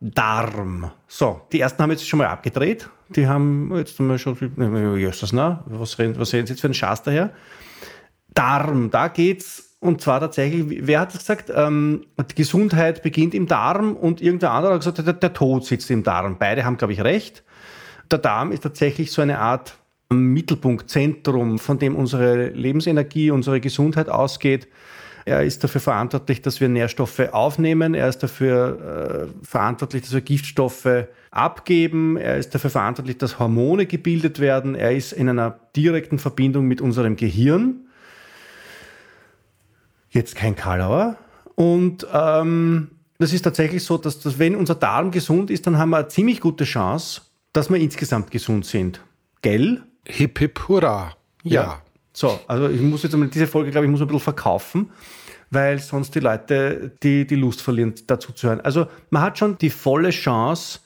Darm. So, die ersten haben jetzt schon mal abgedreht. Die haben jetzt mal schon, Jesus, was reden, was reden Sie jetzt für einen Schatz daher? Darm, da geht's und zwar tatsächlich, wer hat das gesagt? Ähm, die Gesundheit beginnt im Darm und irgendein anderer hat gesagt, der, der Tod sitzt im Darm. Beide haben, glaube ich, recht. Der Darm ist tatsächlich so eine Art Mittelpunkt, Zentrum, von dem unsere Lebensenergie, unsere Gesundheit ausgeht. Er ist dafür verantwortlich, dass wir Nährstoffe aufnehmen. Er ist dafür äh, verantwortlich, dass wir Giftstoffe abgeben. Er ist dafür verantwortlich, dass Hormone gebildet werden. Er ist in einer direkten Verbindung mit unserem Gehirn. Jetzt kein Kalauer. Und ähm, das ist tatsächlich so, dass, dass wenn unser Darm gesund ist, dann haben wir eine ziemlich gute Chance, dass wir insgesamt gesund sind. Gell? Hip hip hurra. Ja. ja. So, also ich muss jetzt diese Folge, glaube ich, muss ein bisschen verkaufen, weil sonst die Leute die, die Lust verlieren, dazu zu hören. Also man hat schon die volle Chance,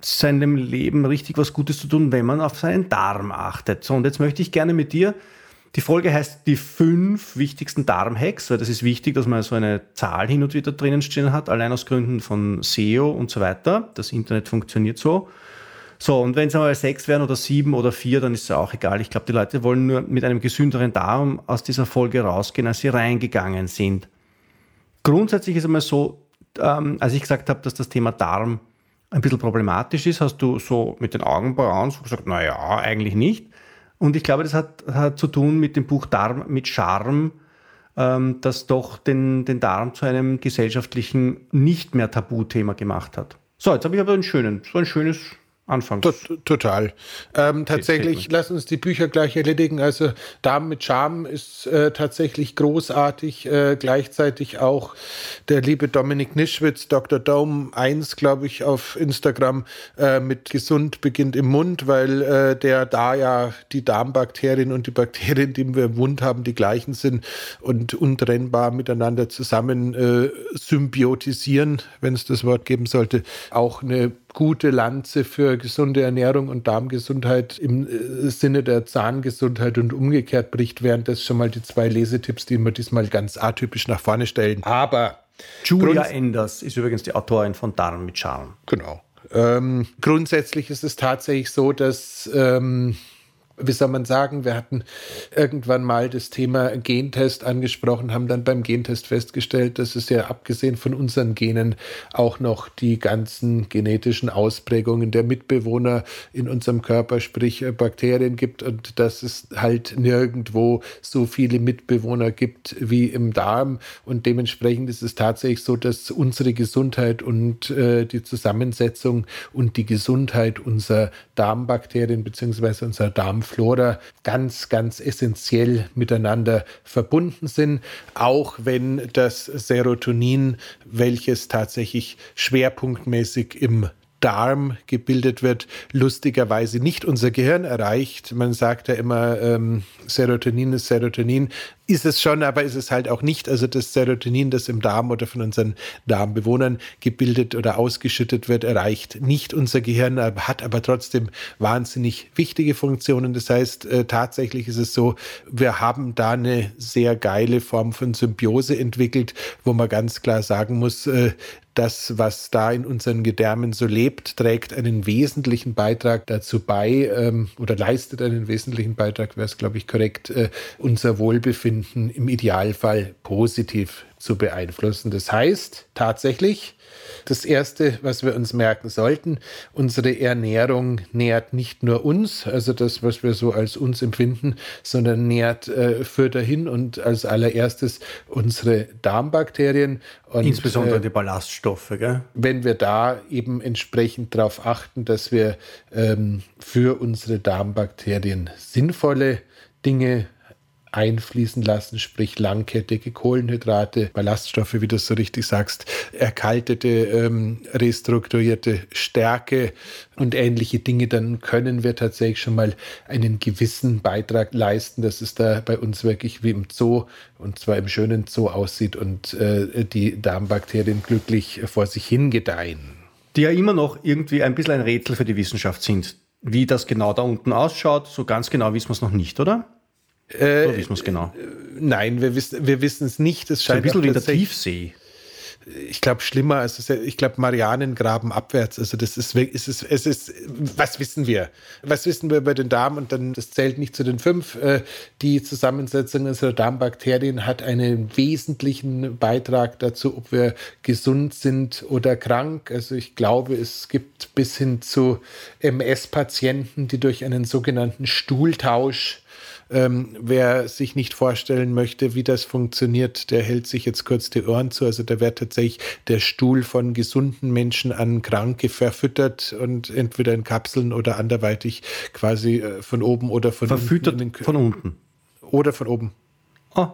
seinem Leben richtig was Gutes zu tun, wenn man auf seinen Darm achtet. So, und jetzt möchte ich gerne mit dir, die Folge heißt die fünf wichtigsten Darmhacks, weil das ist wichtig, dass man so eine Zahl hin und wieder drinnen stehen hat, allein aus Gründen von SEO und so weiter. Das Internet funktioniert so. So, und wenn es einmal sechs werden oder sieben oder vier, dann ist es auch egal. Ich glaube, die Leute wollen nur mit einem gesünderen Darm aus dieser Folge rausgehen, als sie reingegangen sind. Grundsätzlich ist es einmal so, ähm, als ich gesagt habe, dass das Thema Darm ein bisschen problematisch ist, hast du so mit den Augenbrauen so gesagt, naja, eigentlich nicht. Und ich glaube, das hat, hat zu tun mit dem Buch Darm mit Charme, ähm, das doch den, den Darm zu einem gesellschaftlichen, nicht mehr Tabuthema gemacht hat. So, jetzt habe ich aber einen schönen, so ein schönes anfangs. Total. Ähm, tatsächlich, lass uns die Bücher gleich erledigen. Also Damen mit Charme ist äh, tatsächlich großartig. Äh, gleichzeitig auch der liebe Dominik Nischwitz, Dr. Dome 1, glaube ich, auf Instagram äh, mit gesund beginnt im Mund, weil äh, der da ja die Darmbakterien und die Bakterien, die wir im Mund haben, die gleichen sind und untrennbar miteinander zusammen äh, symbiotisieren, wenn es das Wort geben sollte. Auch eine gute Lanze für gesunde Ernährung und Darmgesundheit im äh, Sinne der Zahngesundheit und umgekehrt bricht, wären das schon mal die zwei Lesetipps, die wir diesmal ganz atypisch nach vorne stellen. Aber Julia Enders ist übrigens die Autorin von Darm mit Charme. Genau. Ähm, grundsätzlich ist es tatsächlich so, dass ähm, wie soll man sagen, wir hatten irgendwann mal das Thema Gentest angesprochen, haben dann beim Gentest festgestellt, dass es ja abgesehen von unseren Genen auch noch die ganzen genetischen Ausprägungen der Mitbewohner in unserem Körper, sprich äh, Bakterien gibt und dass es halt nirgendwo so viele Mitbewohner gibt wie im Darm und dementsprechend ist es tatsächlich so, dass unsere Gesundheit und äh, die Zusammensetzung und die Gesundheit unserer Darmbakterien bzw. unserer Darmflora Flora ganz, ganz essentiell miteinander verbunden sind, auch wenn das Serotonin, welches tatsächlich schwerpunktmäßig im Darm gebildet wird, lustigerweise nicht unser Gehirn erreicht. Man sagt ja immer, ähm, Serotonin ist Serotonin. Ist es schon, aber ist es halt auch nicht. Also das Serotonin, das im Darm oder von unseren Darmbewohnern gebildet oder ausgeschüttet wird, erreicht nicht unser Gehirn, hat aber trotzdem wahnsinnig wichtige Funktionen. Das heißt, äh, tatsächlich ist es so, wir haben da eine sehr geile Form von Symbiose entwickelt, wo man ganz klar sagen muss, äh, das, was da in unseren Gedärmen so lebt, trägt einen wesentlichen Beitrag dazu bei ähm, oder leistet einen wesentlichen Beitrag, wäre es, glaube ich, korrekt, äh, unser Wohlbefinden im Idealfall positiv zu beeinflussen. Das heißt tatsächlich, das Erste, was wir uns merken sollten, unsere Ernährung nährt nicht nur uns, also das, was wir so als uns empfinden, sondern nährt, äh, führt dahin und als allererstes unsere Darmbakterien. Und, Insbesondere äh, die Ballaststoffe. Gell? Wenn wir da eben entsprechend darauf achten, dass wir ähm, für unsere Darmbakterien sinnvolle Dinge einfließen lassen, sprich langkettige Kohlenhydrate, Ballaststoffe, wie du so richtig sagst, erkaltete, ähm, restrukturierte Stärke und ähnliche Dinge, dann können wir tatsächlich schon mal einen gewissen Beitrag leisten, dass es da bei uns wirklich wie im Zoo und zwar im schönen Zoo aussieht und äh, die Darmbakterien glücklich vor sich hingedeihen. Die ja immer noch irgendwie ein bisschen ein Rätsel für die Wissenschaft sind. Wie das genau da unten ausschaut, so ganz genau wissen wir es noch nicht, oder? Äh, wissen wir es genau? Nein, wir wissen wir es nicht. Es scheint ein bisschen wie der Tiefsee. Ich glaube, schlimmer als ich glaube, Marianengraben abwärts. Also, das ist es ist, es ist, was wissen wir? Was wissen wir über den Darm? Und dann, das zählt nicht zu den fünf. Äh, die Zusammensetzung unserer Darmbakterien hat einen wesentlichen Beitrag dazu, ob wir gesund sind oder krank. Also, ich glaube, es gibt bis hin zu MS-Patienten, die durch einen sogenannten Stuhltausch ähm, wer sich nicht vorstellen möchte, wie das funktioniert, der hält sich jetzt kurz die Ohren zu. Also da wird tatsächlich der Stuhl von gesunden Menschen an Kranke verfüttert und entweder in Kapseln oder anderweitig quasi äh, von oben oder von verfüttert unten. Von unten. Oder von oben. Ah.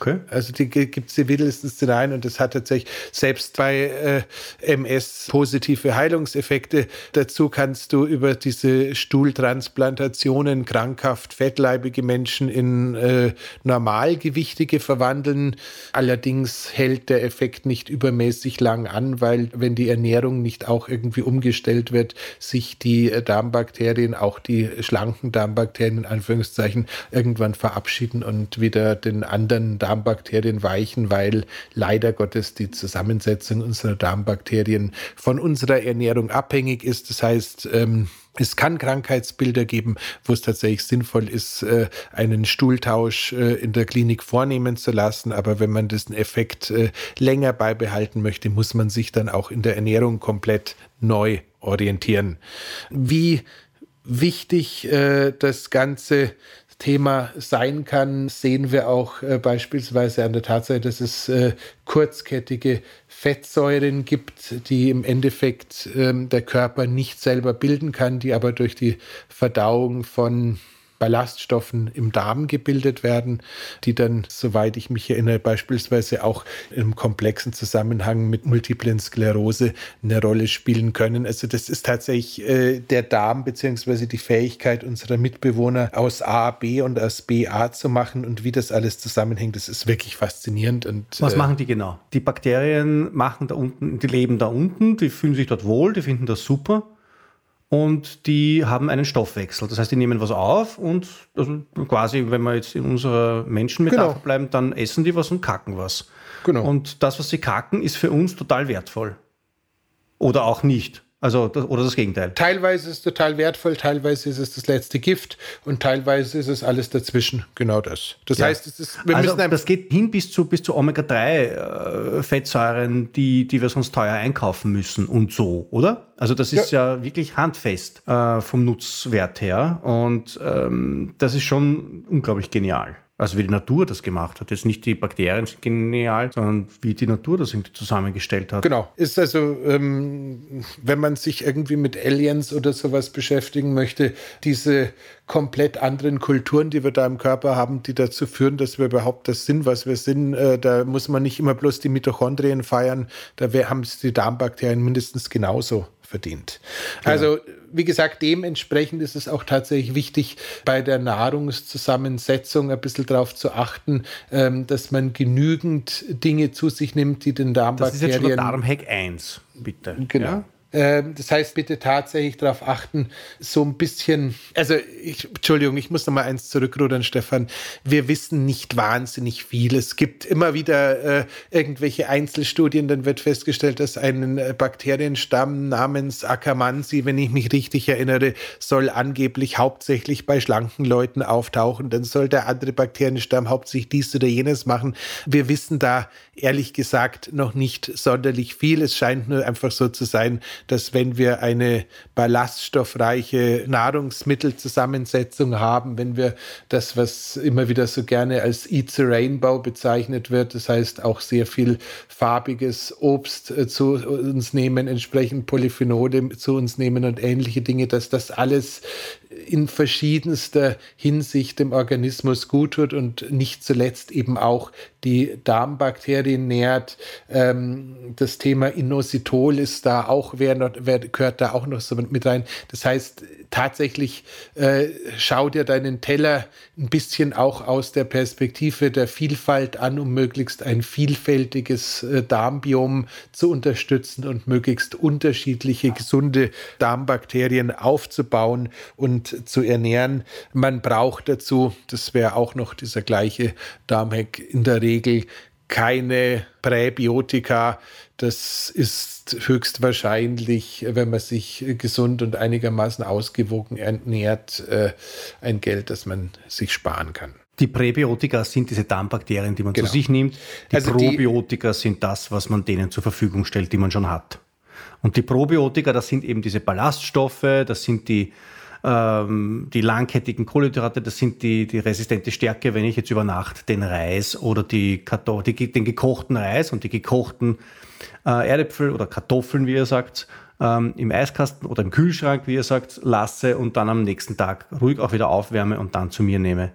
Okay. Also die gibt es die wildesten Szenarien und das hat tatsächlich selbst bei äh, MS positive Heilungseffekte. Dazu kannst du über diese Stuhltransplantationen krankhaft fettleibige Menschen in äh, Normalgewichtige verwandeln. Allerdings hält der Effekt nicht übermäßig lang an, weil wenn die Ernährung nicht auch irgendwie umgestellt wird, sich die Darmbakterien, auch die schlanken Darmbakterien in Anführungszeichen, irgendwann verabschieden und wieder den anderen Darmbakterien weichen, weil leider Gottes die Zusammensetzung unserer Darmbakterien von unserer Ernährung abhängig ist. Das heißt, ähm, es kann Krankheitsbilder geben, wo es tatsächlich sinnvoll ist, äh, einen Stuhltausch äh, in der Klinik vornehmen zu lassen. Aber wenn man diesen Effekt äh, länger beibehalten möchte, muss man sich dann auch in der Ernährung komplett neu orientieren. Wie wichtig das Ganze Thema sein kann, sehen wir auch äh, beispielsweise an der Tatsache, dass es äh, kurzkettige Fettsäuren gibt, die im Endeffekt ähm, der Körper nicht selber bilden kann, die aber durch die Verdauung von Ballaststoffen im Darm gebildet werden, die dann, soweit ich mich erinnere, beispielsweise auch im komplexen Zusammenhang mit multiplen Sklerose eine Rolle spielen können. Also das ist tatsächlich äh, der Darm beziehungsweise die Fähigkeit unserer Mitbewohner aus A, B und aus B, A zu machen und wie das alles zusammenhängt. Das ist wirklich faszinierend. Und, Was äh, machen die genau? Die Bakterien machen da unten, die leben da unten, die fühlen sich dort wohl, die finden das super und die haben einen Stoffwechsel. Das heißt, die nehmen was auf und also quasi, wenn wir jetzt in unserer Menschenmetapher genau. bleiben, dann essen die was und kacken was. Genau. Und das, was sie kacken, ist für uns total wertvoll. Oder auch nicht. Also, das, oder das Gegenteil. Teilweise ist es total wertvoll, teilweise ist es das letzte Gift und teilweise ist es alles dazwischen. Genau das. Das ja. heißt, es ist, wir also, müssen das geht hin bis zu, bis zu Omega-3-Fettsäuren, äh, die, die wir sonst teuer einkaufen müssen und so, oder? Also, das ist ja, ja wirklich handfest äh, vom Nutzwert her und ähm, das ist schon unglaublich genial. Also wie die Natur das gemacht hat. Jetzt nicht die Bakterien sind genial, sondern wie die Natur das irgendwie zusammengestellt hat. Genau. Ist also, ähm, wenn man sich irgendwie mit Aliens oder sowas beschäftigen möchte, diese komplett anderen Kulturen, die wir da im Körper haben, die dazu führen, dass wir überhaupt das sind, was wir sind. Äh, da muss man nicht immer bloß die Mitochondrien feiern. Da haben es die Darmbakterien mindestens genauso verdient. Genau. Also wie gesagt, dementsprechend ist es auch tatsächlich wichtig, bei der Nahrungszusammensetzung ein bisschen darauf zu achten, ähm, dass man genügend Dinge zu sich nimmt, die den Darmbakterien... Das ist jetzt schon der Darmhack 1, bitte. Genau. Ja. Ähm, das heißt, bitte tatsächlich darauf achten, so ein bisschen, also ich, Entschuldigung, ich muss noch mal eins zurückrudern, Stefan. Wir wissen nicht wahnsinnig viel. Es gibt immer wieder äh, irgendwelche Einzelstudien, dann wird festgestellt, dass ein äh, Bakterienstamm namens Akkermansi, wenn ich mich richtig erinnere, soll angeblich hauptsächlich bei schlanken Leuten auftauchen. Dann soll der andere Bakterienstamm hauptsächlich dies oder jenes machen. Wir wissen da ehrlich gesagt noch nicht sonderlich viel. Es scheint nur einfach so zu sein, dass wenn wir eine ballaststoffreiche Nahrungsmittelzusammensetzung haben, wenn wir das, was immer wieder so gerne als Eat the Rainbow bezeichnet wird, das heißt auch sehr viel farbiges Obst äh, zu uns nehmen, entsprechend Polyphenole zu uns nehmen und ähnliche Dinge, dass das alles in verschiedenster Hinsicht dem Organismus gut tut und nicht zuletzt eben auch die Darmbakterien nährt. Ähm, das Thema Inositol ist da auch, wer, wer gehört da auch noch so mit rein. Das heißt, tatsächlich äh, schau dir deinen Teller ein bisschen auch aus der Perspektive der Vielfalt an, um möglichst ein vielfältiges äh, Darmbiom zu unterstützen und möglichst unterschiedliche gesunde Darmbakterien aufzubauen und zu ernähren. Man braucht dazu, das wäre auch noch dieser gleiche Darmhack, in der Regel keine Präbiotika. Das ist höchstwahrscheinlich, wenn man sich gesund und einigermaßen ausgewogen ernährt, äh, ein Geld, das man sich sparen kann. Die Präbiotika sind diese Darmbakterien, die man genau. zu sich nimmt. Die also Probiotika die, sind das, was man denen zur Verfügung stellt, die man schon hat. Und die Probiotika, das sind eben diese Ballaststoffe, das sind die ähm, die langkettigen Kohlenhydrate, das sind die, die resistente Stärke, wenn ich jetzt über Nacht den Reis oder die, die den gekochten Reis und die gekochten äh, Erdäpfel oder Kartoffeln, wie ihr sagt, ähm, im Eiskasten oder im Kühlschrank, wie ihr sagt, lasse und dann am nächsten Tag ruhig auch wieder aufwärme und dann zu mir nehme.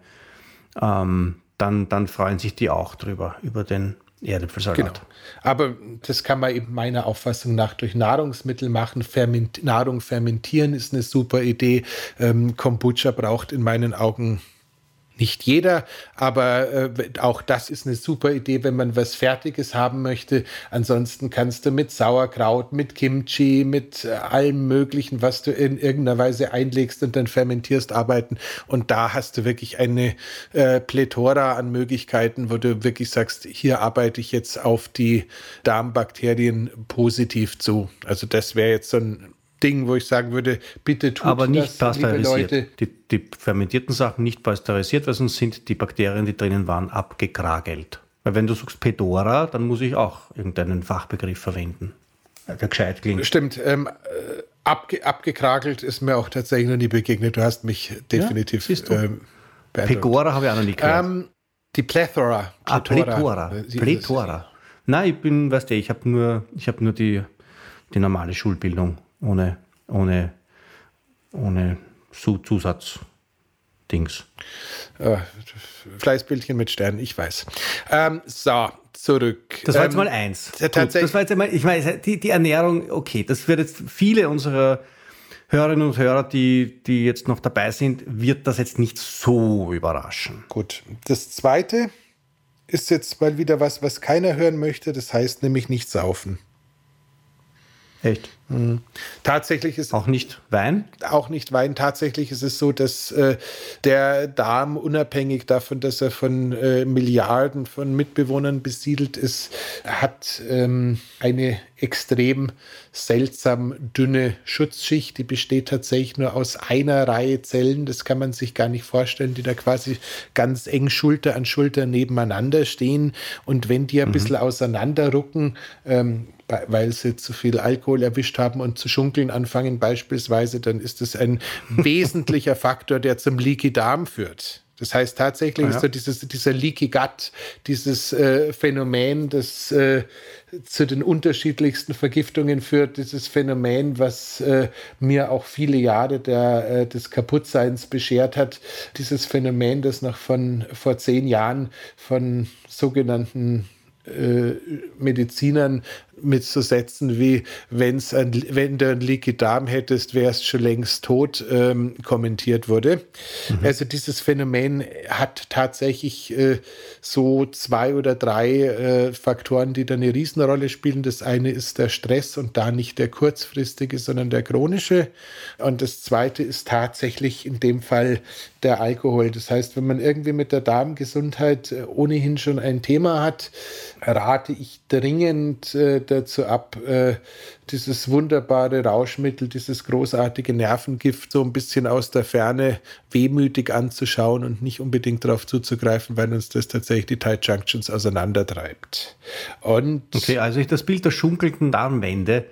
Ähm, dann, dann freuen sich die auch drüber, über den Erdäpfelsalat. Genau. Aber das kann man eben meiner Auffassung nach durch Nahrungsmittel machen. Ferment Nahrung fermentieren ist eine super Idee. Ähm, Kombucha braucht in meinen Augen nicht jeder, aber äh, auch das ist eine super Idee, wenn man was Fertiges haben möchte. Ansonsten kannst du mit Sauerkraut, mit Kimchi, mit äh, allem Möglichen, was du in irgendeiner Weise einlegst und dann fermentierst, arbeiten. Und da hast du wirklich eine äh, Plethora an Möglichkeiten, wo du wirklich sagst, hier arbeite ich jetzt auf die Darmbakterien positiv zu. Also das wäre jetzt so ein Ding, wo ich sagen würde, bitte tut Aber nicht das, pasteurisiert. Die, die, fermentierten Sachen nicht pasteurisiert, weil sonst sind die Bakterien, die drinnen waren, abgekragelt. Weil wenn du sagst Pedora, dann muss ich auch irgendeinen Fachbegriff verwenden, der gescheit klingt. Stimmt. Ähm, äh, abge, abgekragelt ist mir auch tatsächlich noch nie begegnet. Du hast mich definitiv ja, ähm, Pegora habe ich auch noch nie gehört. Ähm, die Plethora. Ah, Plethora. Plethora. Nein, ich bin, weißt du, ich habe nur, ich hab nur die, die normale Schulbildung ohne, ohne, ohne Zusatzdings. Äh, Fleißbildchen mit Sternen, ich weiß. Ähm, so, zurück. Das war jetzt ähm, mal eins. Gut, das war jetzt einmal, ich meine, die, die Ernährung, okay, das wird jetzt viele unserer Hörerinnen und Hörer, die, die jetzt noch dabei sind, wird das jetzt nicht so überraschen. Gut. Das zweite ist jetzt mal wieder was, was keiner hören möchte. Das heißt nämlich nicht saufen. Echt? Mhm. Tatsächlich ist auch nicht Wein. Auch nicht Wein. Tatsächlich ist es so, dass äh, der Darm unabhängig davon, dass er von äh, Milliarden von Mitbewohnern besiedelt ist, hat ähm, eine extrem seltsam dünne Schutzschicht. Die besteht tatsächlich nur aus einer Reihe Zellen. Das kann man sich gar nicht vorstellen, die da quasi ganz eng Schulter an Schulter nebeneinander stehen. Und wenn die ein mhm. bisschen auseinanderrucken, ähm, weil sie zu viel Alkohol erwischt haben und zu schunkeln anfangen beispielsweise, dann ist das ein wesentlicher Faktor, der zum Leaky Darm führt. Das heißt tatsächlich ah, ja. ist so dieses, dieser Leaky Gut, dieses äh, Phänomen, das äh, zu den unterschiedlichsten Vergiftungen führt, dieses Phänomen, was äh, mir auch viele Jahre der, äh, des Kaputtseins beschert hat, dieses Phänomen, das noch von vor zehn Jahren von sogenannten äh, Medizinern mit so Sätzen wie, wenn's ein, wenn du einen Leaky Darm hättest, wärst schon längst tot, ähm, kommentiert wurde. Mhm. Also dieses Phänomen hat tatsächlich äh, so zwei oder drei äh, Faktoren, die da eine Riesenrolle spielen. Das eine ist der Stress und da nicht der kurzfristige, sondern der chronische. Und das zweite ist tatsächlich in dem Fall der Alkohol. Das heißt, wenn man irgendwie mit der Darmgesundheit äh, ohnehin schon ein Thema hat, rate ich dringend äh, dazu ab, äh, dieses wunderbare Rauschmittel, dieses großartige Nervengift so ein bisschen aus der Ferne wehmütig anzuschauen und nicht unbedingt darauf zuzugreifen, weil uns das tatsächlich die Tight Junctions auseinandertreibt. Und okay, also ich das Bild der schunkelnden Darmwände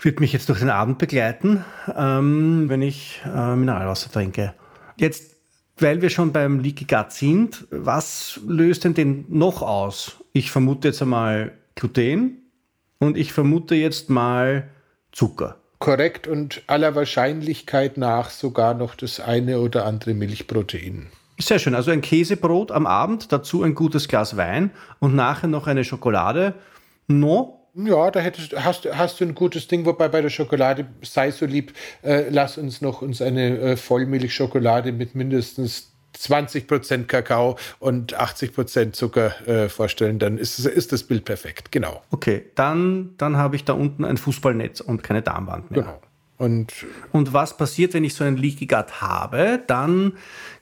wird mich jetzt durch den Abend begleiten, ähm, wenn ich äh, Mineralwasser trinke. Jetzt, weil wir schon beim Leaky Gut sind, was löst denn den noch aus? Ich vermute jetzt einmal Gluten und ich vermute jetzt mal Zucker. Korrekt und aller Wahrscheinlichkeit nach sogar noch das eine oder andere Milchprotein. Sehr schön. Also ein Käsebrot am Abend, dazu ein gutes Glas Wein und nachher noch eine Schokolade. No, ja, da hättest, hast, hast du ein gutes Ding, wobei bei der Schokolade sei so lieb, äh, lass uns noch uns eine äh, Vollmilchschokolade mit mindestens 20% Kakao und 80% Zucker äh, vorstellen, dann ist, ist das Bild perfekt, genau. Okay, dann, dann habe ich da unten ein Fußballnetz und keine Darmwand mehr. Genau. Und, und was passiert, wenn ich so einen Leaky Gut habe? Dann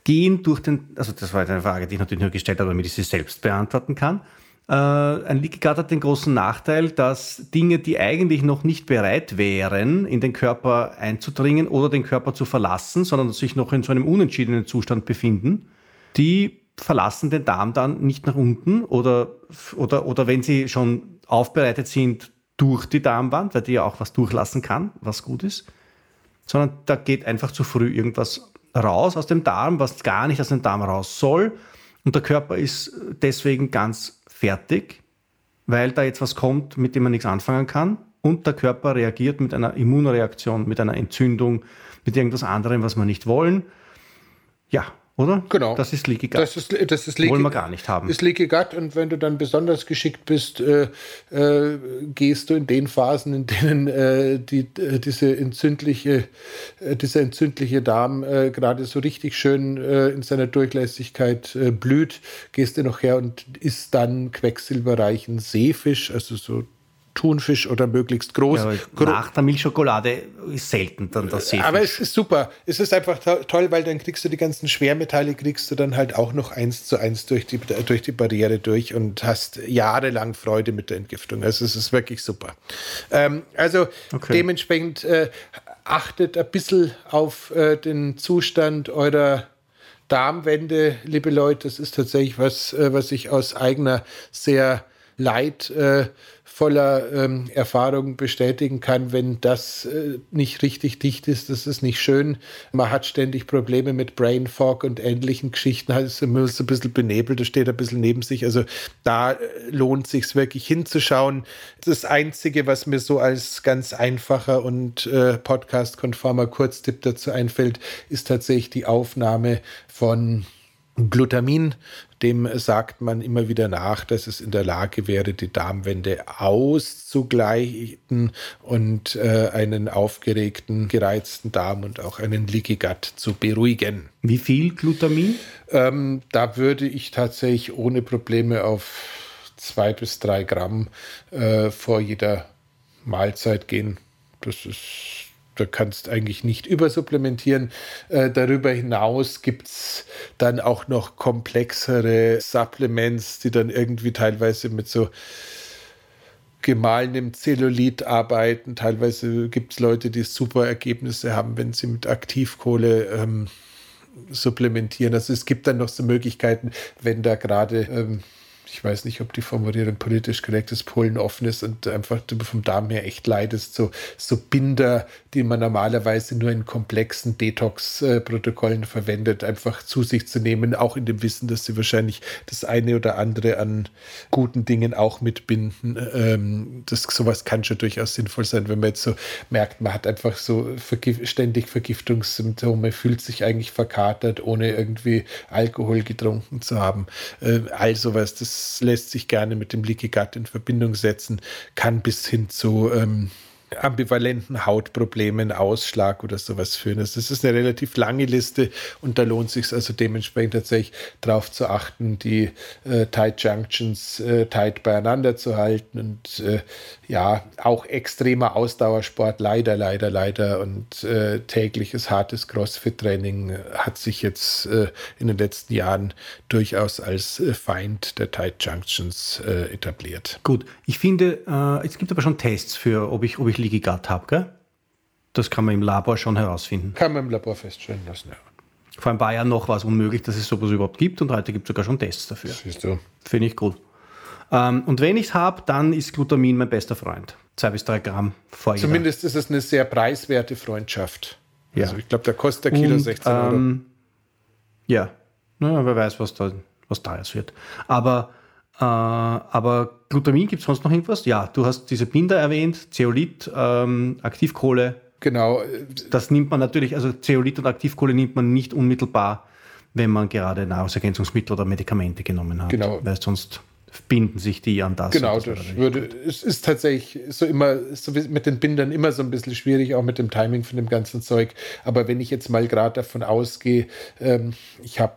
gehen durch den, also das war eine Frage, die ich natürlich nur gestellt habe, damit ich sie selbst beantworten kann. Äh, ein Leaky Gut hat den großen Nachteil, dass Dinge, die eigentlich noch nicht bereit wären, in den Körper einzudringen oder den Körper zu verlassen, sondern sich noch in so einem unentschiedenen Zustand befinden, die verlassen den Darm dann nicht nach unten oder, oder, oder wenn sie schon aufbereitet sind, durch die Darmwand, weil die ja auch was durchlassen kann, was gut ist, sondern da geht einfach zu früh irgendwas raus aus dem Darm, was gar nicht aus dem Darm raus soll. Und der Körper ist deswegen ganz fertig, weil da jetzt was kommt, mit dem man nichts anfangen kann. Und der Körper reagiert mit einer Immunreaktion, mit einer Entzündung, mit irgendwas anderem, was wir nicht wollen. Ja, oder? Genau. Das ist Leaky Gut. Das ist, das ist Leaky, Wollen wir gar nicht haben. Ist Leaky Gut und wenn du dann besonders geschickt bist, äh, äh, gehst du in den Phasen, in denen äh, die, äh, diese entzündliche, äh, dieser entzündliche Darm äh, gerade so richtig schön in seiner Durchlässigkeit blüht, gehst du noch her und isst dann quecksilberreichen Seefisch, also so Thunfisch oder möglichst groß. Ja, nach der Milchschokolade ist selten dann das Seefisch. Aber es ist super. Es ist einfach toll, weil dann kriegst du die ganzen Schwermetalle, kriegst du dann halt auch noch eins zu eins durch die, durch die Barriere durch und hast jahrelang Freude mit der Entgiftung. Also es ist wirklich super. Ähm, also okay. dementsprechend äh, achtet ein bisschen auf äh, den Zustand eurer Darmwände, liebe Leute. Das ist tatsächlich was, äh, was ich aus eigener sehr leid äh, voller ähm, Erfahrung bestätigen kann, wenn das äh, nicht richtig dicht ist, das ist nicht schön. Man hat ständig Probleme mit Brain Fog und ähnlichen Geschichten, hat es immer so ein bisschen benebelt, das steht ein bisschen neben sich. Also da äh, lohnt sich wirklich hinzuschauen. Das Einzige, was mir so als ganz einfacher und äh, podcast-konformer Kurztipp dazu einfällt, ist tatsächlich die Aufnahme von Glutamin, dem sagt man immer wieder nach, dass es in der Lage wäre, die Darmwände auszugleichen und äh, einen aufgeregten, gereizten Darm und auch einen Leaky Gut zu beruhigen. Wie viel Glutamin? Ähm, da würde ich tatsächlich ohne Probleme auf zwei bis drei Gramm äh, vor jeder Mahlzeit gehen. Das ist da kannst eigentlich nicht übersupplementieren. Äh, darüber hinaus gibt es dann auch noch komplexere Supplements, die dann irgendwie teilweise mit so gemahlenem Zellulit arbeiten. Teilweise gibt es Leute, die super Ergebnisse haben, wenn sie mit Aktivkohle ähm, supplementieren. Also es gibt dann noch so Möglichkeiten, wenn da gerade ähm, ich weiß nicht, ob die Formulierung politisch korrekt ist, Polen offen ist und einfach vom Darm her echt leidest, so, so Binder, die man normalerweise nur in komplexen Detox-Protokollen verwendet, einfach zu sich zu nehmen, auch in dem Wissen, dass sie wahrscheinlich das eine oder andere an guten Dingen auch mitbinden. Ähm, das, sowas kann schon durchaus sinnvoll sein, wenn man jetzt so merkt, man hat einfach so vergif ständig Vergiftungssymptome, fühlt sich eigentlich verkatert, ohne irgendwie Alkohol getrunken zu haben. Äh, all sowas, das das lässt sich gerne mit dem Leaky Gut in Verbindung setzen, kann bis hin zu ähm, ambivalenten Hautproblemen, Ausschlag oder sowas führen. Das ist eine relativ lange Liste und da lohnt sich also dementsprechend tatsächlich darauf zu achten, die äh, Tight Junctions äh, tight beieinander zu halten und äh, ja, auch extremer Ausdauersport, leider, leider, leider und äh, tägliches hartes Crossfit-Training hat sich jetzt äh, in den letzten Jahren durchaus als äh, Feind der Tight Junctions etabliert. Gut, ich finde, es gibt aber schon Tests für, ob ich, ob ich Leaky Gut habe, gell? Das kann man im Labor schon herausfinden. Kann man im Labor feststellen lassen, ja. Vor ein paar Jahren noch war es unmöglich, dass es sowas überhaupt gibt und heute gibt es sogar schon Tests dafür. Siehst du. Finde ich gut. Ähm, und wenn ich es habe, dann ist Glutamin mein bester Freund. Zwei bis drei Gramm vor Zumindest ist es eine sehr preiswerte Freundschaft. Ja. Also ich glaube, der kostet der Kilo und, 16 Euro. Ähm, ja, Na, wer weiß, was da, was da jetzt wird. Aber äh, aber Glutamin, gibt es sonst noch irgendwas? Ja, du hast diese Binder erwähnt, Zeolit, ähm, Aktivkohle. Genau. Das nimmt man natürlich, also Zeolit und Aktivkohle nimmt man nicht unmittelbar, wenn man gerade Nahrungsergänzungsmittel oder Medikamente genommen hat. Genau. Weil sonst binden sich die an das. Genau, das, das würde, es ist tatsächlich so immer, so mit den Bindern immer so ein bisschen schwierig, auch mit dem Timing von dem ganzen Zeug. Aber wenn ich jetzt mal gerade davon ausgehe, ähm, ich habe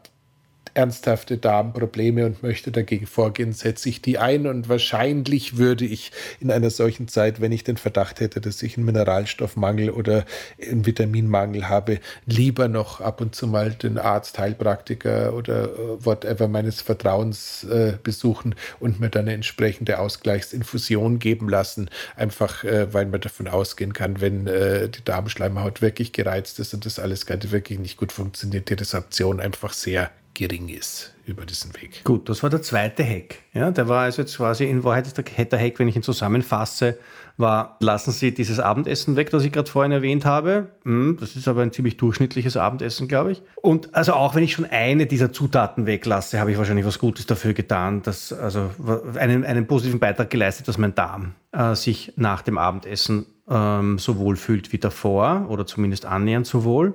ernsthafte Darmprobleme und möchte dagegen vorgehen, setze ich die ein. Und wahrscheinlich würde ich in einer solchen Zeit, wenn ich den Verdacht hätte, dass ich einen Mineralstoffmangel oder einen Vitaminmangel habe, lieber noch ab und zu mal den Arzt, Heilpraktiker oder äh, whatever meines Vertrauens äh, besuchen und mir dann eine entsprechende Ausgleichsinfusion geben lassen. Einfach, äh, weil man davon ausgehen kann, wenn äh, die Darmschleimhaut wirklich gereizt ist und das alles gerade wirklich nicht gut funktioniert, die Resorption einfach sehr gering ist über diesen Weg. Gut, das war der zweite Hack. Ja, der war also jetzt quasi in Wahrheit ist der, Hack, wenn ich ihn zusammenfasse, war, lassen Sie dieses Abendessen weg, das ich gerade vorhin erwähnt habe. Hm, das ist aber ein ziemlich durchschnittliches Abendessen, glaube ich. Und also auch wenn ich schon eine dieser Zutaten weglasse, habe ich wahrscheinlich was Gutes dafür getan, dass also einen, einen positiven Beitrag geleistet, dass mein Darm äh, sich nach dem Abendessen ähm, so wohl fühlt wie davor oder zumindest annähernd so wohl.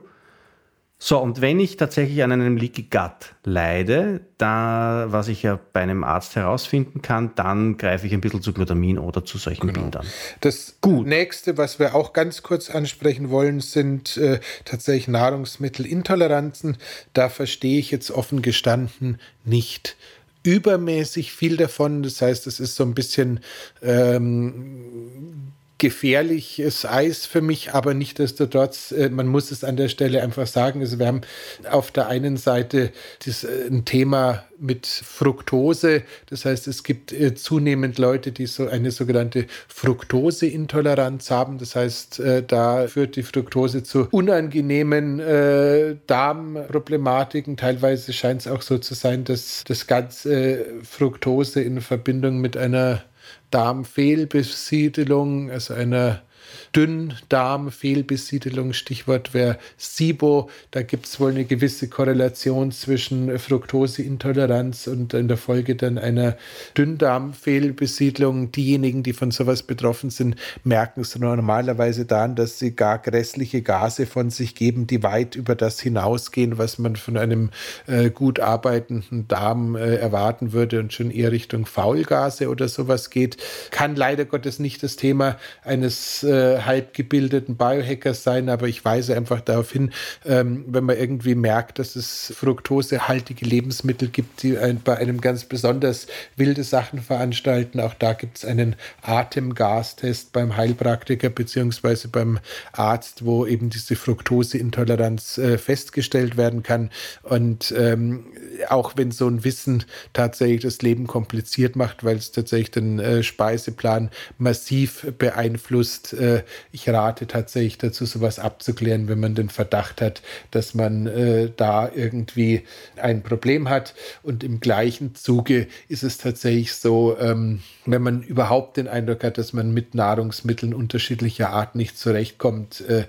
So, und wenn ich tatsächlich an einem Leaky Gut leide, da, was ich ja bei einem Arzt herausfinden kann, dann greife ich ein bisschen zu Glutamin oder zu solchen genau. Bindern. Das Gut. nächste, was wir auch ganz kurz ansprechen wollen, sind äh, tatsächlich Nahrungsmittelintoleranzen. Da verstehe ich jetzt offen gestanden nicht übermäßig viel davon. Das heißt, es ist so ein bisschen ähm, gefährliches Eis für mich, aber nichtdestotrotz, äh, man muss es an der Stelle einfach sagen. Also wir haben auf der einen Seite das, äh, ein Thema mit Fructose. Das heißt, es gibt äh, zunehmend Leute, die so eine sogenannte Fructoseintoleranz haben. Das heißt, da führt die Fructose zu unangenehmen Darmproblematiken. Teilweise scheint es auch so zu sein, dass das ganze Fructose in Verbindung mit einer Darmfehlbesiedelung, also einer Dünndarmfehlbesiedelung, Stichwort wäre SIBO. Da gibt es wohl eine gewisse Korrelation zwischen Fructoseintoleranz und in der Folge dann einer Dünndarmfehlbesiedlung. Diejenigen, die von sowas betroffen sind, merken es normalerweise daran, dass sie gar grässliche Gase von sich geben, die weit über das hinausgehen, was man von einem äh, gut arbeitenden Darm äh, erwarten würde und schon eher Richtung Faulgase oder sowas geht. Kann leider Gottes nicht das Thema eines äh, halbgebildeten Biohackers sein, aber ich weise einfach darauf hin, ähm, wenn man irgendwie merkt, dass es fruktosehaltige Lebensmittel gibt, die ein, bei einem ganz besonders wilde Sachen veranstalten. Auch da gibt es einen Atemgastest beim Heilpraktiker beziehungsweise beim Arzt, wo eben diese Fructoseintoleranz äh, festgestellt werden kann. Und ähm, auch wenn so ein Wissen tatsächlich das Leben kompliziert macht, weil es tatsächlich den äh, Speiseplan massiv beeinflusst, äh, ich rate tatsächlich dazu, sowas abzuklären, wenn man den Verdacht hat, dass man äh, da irgendwie ein Problem hat. Und im gleichen Zuge ist es tatsächlich so, ähm, wenn man überhaupt den Eindruck hat, dass man mit Nahrungsmitteln unterschiedlicher Art nicht zurechtkommt, äh,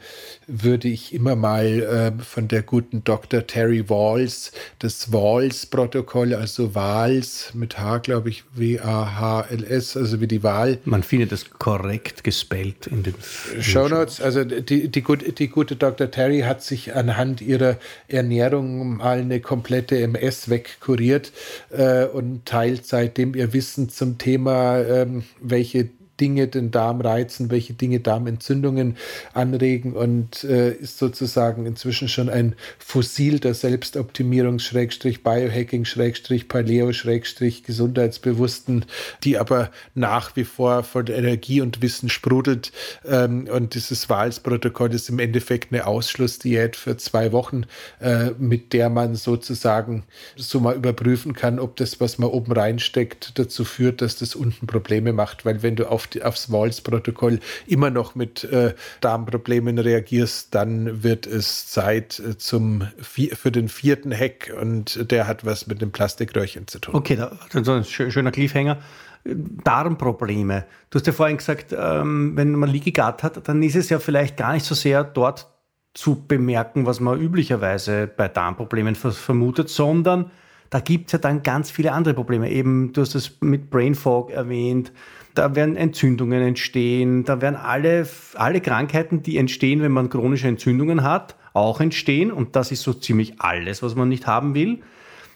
würde ich immer mal äh, von der guten Dr. Terry Walls das Walls-Protokoll, also Wals mit H, glaube ich, W-A-H-L-S, also wie die Wahl. Man findet es korrekt gespellt in den Show Notes. Also die, die, gute, die gute Dr. Terry hat sich anhand ihrer Ernährung mal eine komplette MS wegkuriert äh, und teilt seitdem ihr Wissen zum Thema, ähm, welche Dinge den Darm reizen, welche Dinge Darmentzündungen anregen und äh, ist sozusagen inzwischen schon ein Fossil der Selbstoptimierung, Schrägstrich, Biohacking, Schrägstrich, Paleo, Schrägstrich, Gesundheitsbewussten, die aber nach wie vor von Energie und Wissen sprudelt. Ähm, und dieses Wahlsprotokoll ist im Endeffekt eine Ausschlussdiät für zwei Wochen, äh, mit der man sozusagen so mal überprüfen kann, ob das, was man oben reinsteckt, dazu führt, dass das unten Probleme macht. Weil wenn du auf die, aufs Walls-Protokoll immer noch mit äh, Darmproblemen reagierst, dann wird es Zeit äh, zum, für den vierten Hack und der hat was mit dem Plastikröhrchen zu tun. Okay, so ein schöner Cliffhanger. Darmprobleme. Du hast ja vorhin gesagt, ähm, wenn man Leaky Gut hat, dann ist es ja vielleicht gar nicht so sehr dort zu bemerken, was man üblicherweise bei Darmproblemen vermutet, sondern da gibt es ja dann ganz viele andere Probleme. Eben, du hast es mit Brain Fog erwähnt, da werden Entzündungen entstehen, da werden alle, alle Krankheiten, die entstehen, wenn man chronische Entzündungen hat, auch entstehen. Und das ist so ziemlich alles, was man nicht haben will.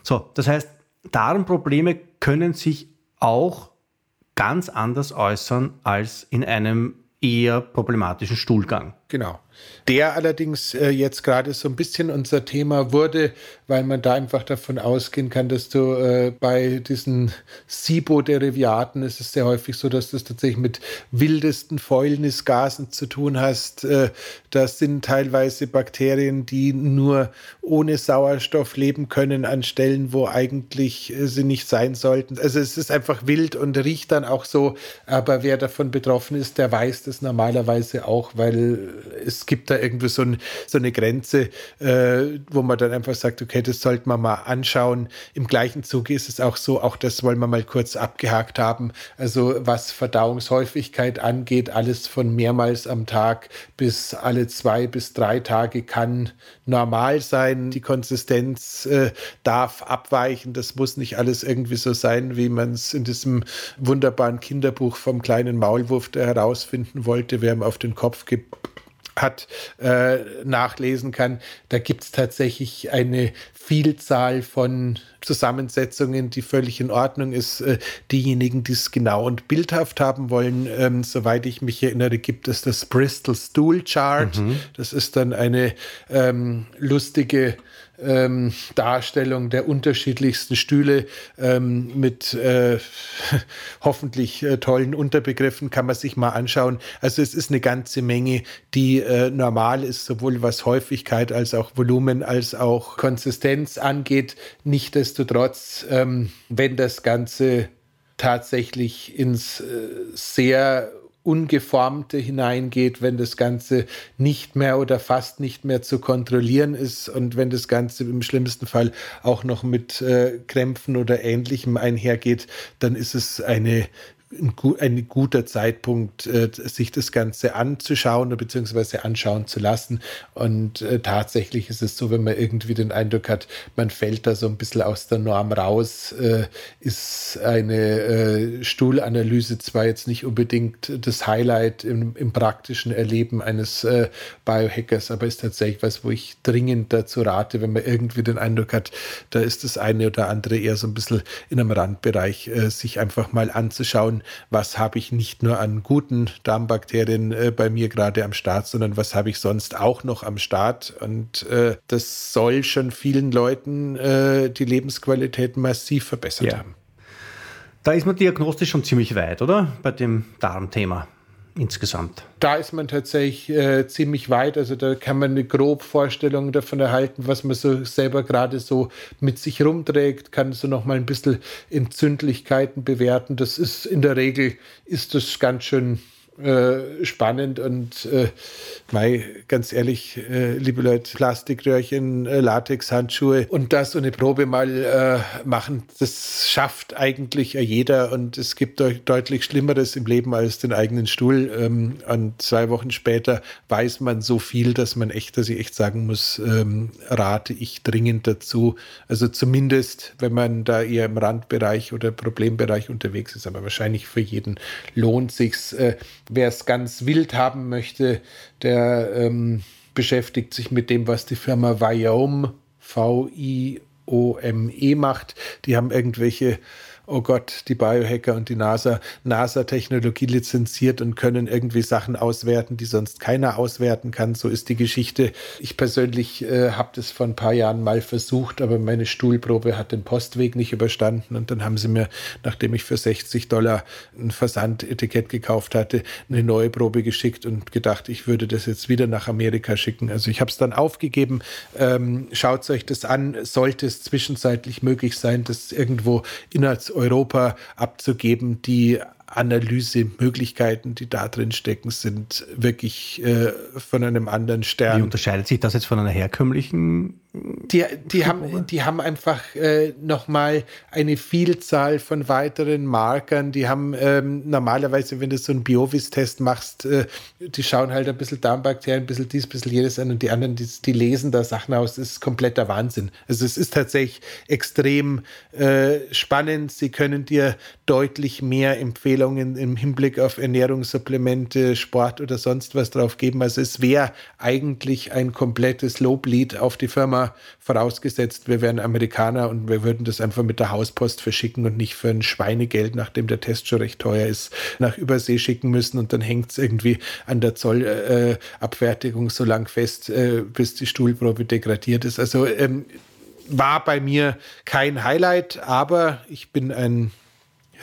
So, das heißt, Darmprobleme können sich auch ganz anders äußern als in einem eher problematischen Stuhlgang. Genau. Der allerdings äh, jetzt gerade so ein bisschen unser Thema wurde, weil man da einfach davon ausgehen kann, dass du äh, bei diesen SIBO-Derivaten ist es sehr häufig so, dass du es tatsächlich mit wildesten Fäulnisgasen zu tun hast. Äh, das sind teilweise Bakterien, die nur ohne Sauerstoff leben können an Stellen, wo eigentlich äh, sie nicht sein sollten. Also es ist einfach wild und riecht dann auch so. Aber wer davon betroffen ist, der weiß das normalerweise auch, weil es gibt da irgendwie so, ein, so eine Grenze, äh, wo man dann einfach sagt, okay, das sollte man mal anschauen. Im gleichen Zuge ist es auch so, auch das wollen wir mal kurz abgehakt haben. Also was Verdauungshäufigkeit angeht, alles von mehrmals am Tag bis alle zwei bis drei Tage kann normal sein. Die Konsistenz äh, darf abweichen. Das muss nicht alles irgendwie so sein, wie man es in diesem wunderbaren Kinderbuch vom kleinen Maulwurf herausfinden wollte, wer ihm auf den Kopf gibt hat, äh, nachlesen kann. Da gibt es tatsächlich eine Vielzahl von Zusammensetzungen, die völlig in Ordnung ist. Äh, diejenigen, die es genau und bildhaft haben wollen, ähm, soweit ich mich erinnere, gibt es das Bristol Stool Chart. Mhm. Das ist dann eine ähm, lustige ähm, Darstellung der unterschiedlichsten Stühle ähm, mit äh, hoffentlich äh, tollen Unterbegriffen kann man sich mal anschauen. Also es ist eine ganze Menge, die äh, normal ist, sowohl was Häufigkeit als auch Volumen als auch Konsistenz angeht. Nichtsdestotrotz, ähm, wenn das Ganze tatsächlich ins äh, sehr Ungeformte hineingeht, wenn das Ganze nicht mehr oder fast nicht mehr zu kontrollieren ist und wenn das Ganze im schlimmsten Fall auch noch mit äh, Krämpfen oder Ähnlichem einhergeht, dann ist es eine ein, ein guter Zeitpunkt, äh, sich das Ganze anzuschauen bzw. anschauen zu lassen. Und äh, tatsächlich ist es so, wenn man irgendwie den Eindruck hat, man fällt da so ein bisschen aus der Norm raus, äh, ist eine Stuhlanalyse zwar jetzt nicht unbedingt das Highlight im, im praktischen Erleben eines Biohackers, aber ist tatsächlich was, wo ich dringend dazu rate, wenn man irgendwie den Eindruck hat, da ist das eine oder andere eher so ein bisschen in einem Randbereich, sich einfach mal anzuschauen was habe ich nicht nur an guten Darmbakterien äh, bei mir gerade am Start, sondern was habe ich sonst auch noch am Start. Und äh, das soll schon vielen Leuten äh, die Lebensqualität massiv verbessert ja. haben. Da ist man diagnostisch schon ziemlich weit, oder? Bei dem Darmthema insgesamt? Da ist man tatsächlich äh, ziemlich weit. Also da kann man eine grobe Vorstellung davon erhalten, was man so selber gerade so mit sich rumträgt, kann so noch mal ein bisschen Entzündlichkeiten bewerten. Das ist in der Regel ist das ganz schön äh, spannend und äh, mei, ganz ehrlich, äh, liebe Leute, Plastikröhrchen, äh, Latexhandschuhe und das so eine Probe mal äh, machen, das schafft eigentlich jeder und es gibt de deutlich Schlimmeres im Leben als den eigenen Stuhl. Ähm, und zwei Wochen später weiß man so viel, dass man echt, dass ich echt sagen muss, ähm, rate ich dringend dazu. Also zumindest, wenn man da eher im Randbereich oder Problembereich unterwegs ist, aber wahrscheinlich für jeden lohnt sich's. Wer es ganz wild haben möchte, der ähm, beschäftigt sich mit dem, was die Firma Viome, V-I-O-M-E macht. Die haben irgendwelche oh Gott, die Biohacker und die NASA, NASA-Technologie lizenziert und können irgendwie Sachen auswerten, die sonst keiner auswerten kann. So ist die Geschichte. Ich persönlich äh, habe das vor ein paar Jahren mal versucht, aber meine Stuhlprobe hat den Postweg nicht überstanden und dann haben sie mir, nachdem ich für 60 Dollar ein Versandetikett gekauft hatte, eine neue Probe geschickt und gedacht, ich würde das jetzt wieder nach Amerika schicken. Also ich habe es dann aufgegeben. Ähm, Schaut euch das an. Sollte es zwischenzeitlich möglich sein, dass irgendwo innerhalb Europa abzugeben, die Analysemöglichkeiten, die da drin stecken, sind wirklich äh, von einem anderen Stern. Wie unterscheidet sich das jetzt von einer herkömmlichen die, die, haben, die haben einfach äh, nochmal eine Vielzahl von weiteren Markern. Die haben ähm, normalerweise, wenn du so einen Biovis-Test machst, äh, die schauen halt ein bisschen Darmbakterien, ein bisschen dies, ein bisschen jedes an und die anderen, die, die lesen da Sachen aus. Das ist kompletter Wahnsinn. Also es ist tatsächlich extrem äh, spannend. Sie können dir deutlich mehr Empfehlungen im Hinblick auf Ernährungssupplemente, Sport oder sonst was drauf geben. Also es wäre eigentlich ein komplettes Loblied auf die Firma immer vorausgesetzt, wir wären Amerikaner und wir würden das einfach mit der Hauspost verschicken und nicht für ein Schweinegeld, nachdem der Test schon recht teuer ist, nach Übersee schicken müssen und dann hängt es irgendwie an der Zollabfertigung äh, so lang fest, äh, bis die Stuhlprobe degradiert ist. Also ähm, war bei mir kein Highlight, aber ich bin ein